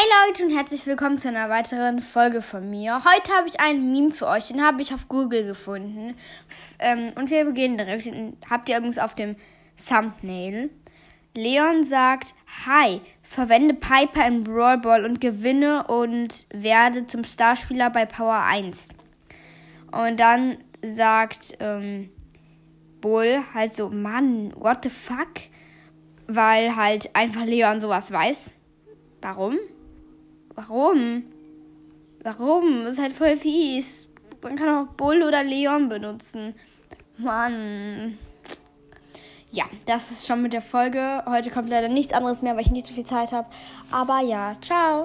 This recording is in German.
Hey Leute und herzlich willkommen zu einer weiteren Folge von mir. Heute habe ich einen Meme für euch, den habe ich auf Google gefunden. Ähm, und wir beginnen direkt. Den habt ihr übrigens auf dem Thumbnail. Leon sagt, Hi, verwende Piper in Brawl Ball und gewinne und werde zum Starspieler bei Power 1. Und dann sagt ähm, Bull halt so, Mann, what the fuck? Weil halt einfach Leon sowas weiß. Warum? Warum? Warum? Das ist halt voll fies. Man kann auch Bull oder Leon benutzen. Mann. Ja, das ist schon mit der Folge. Heute kommt leider nichts anderes mehr, weil ich nicht so viel Zeit habe. Aber ja, ciao.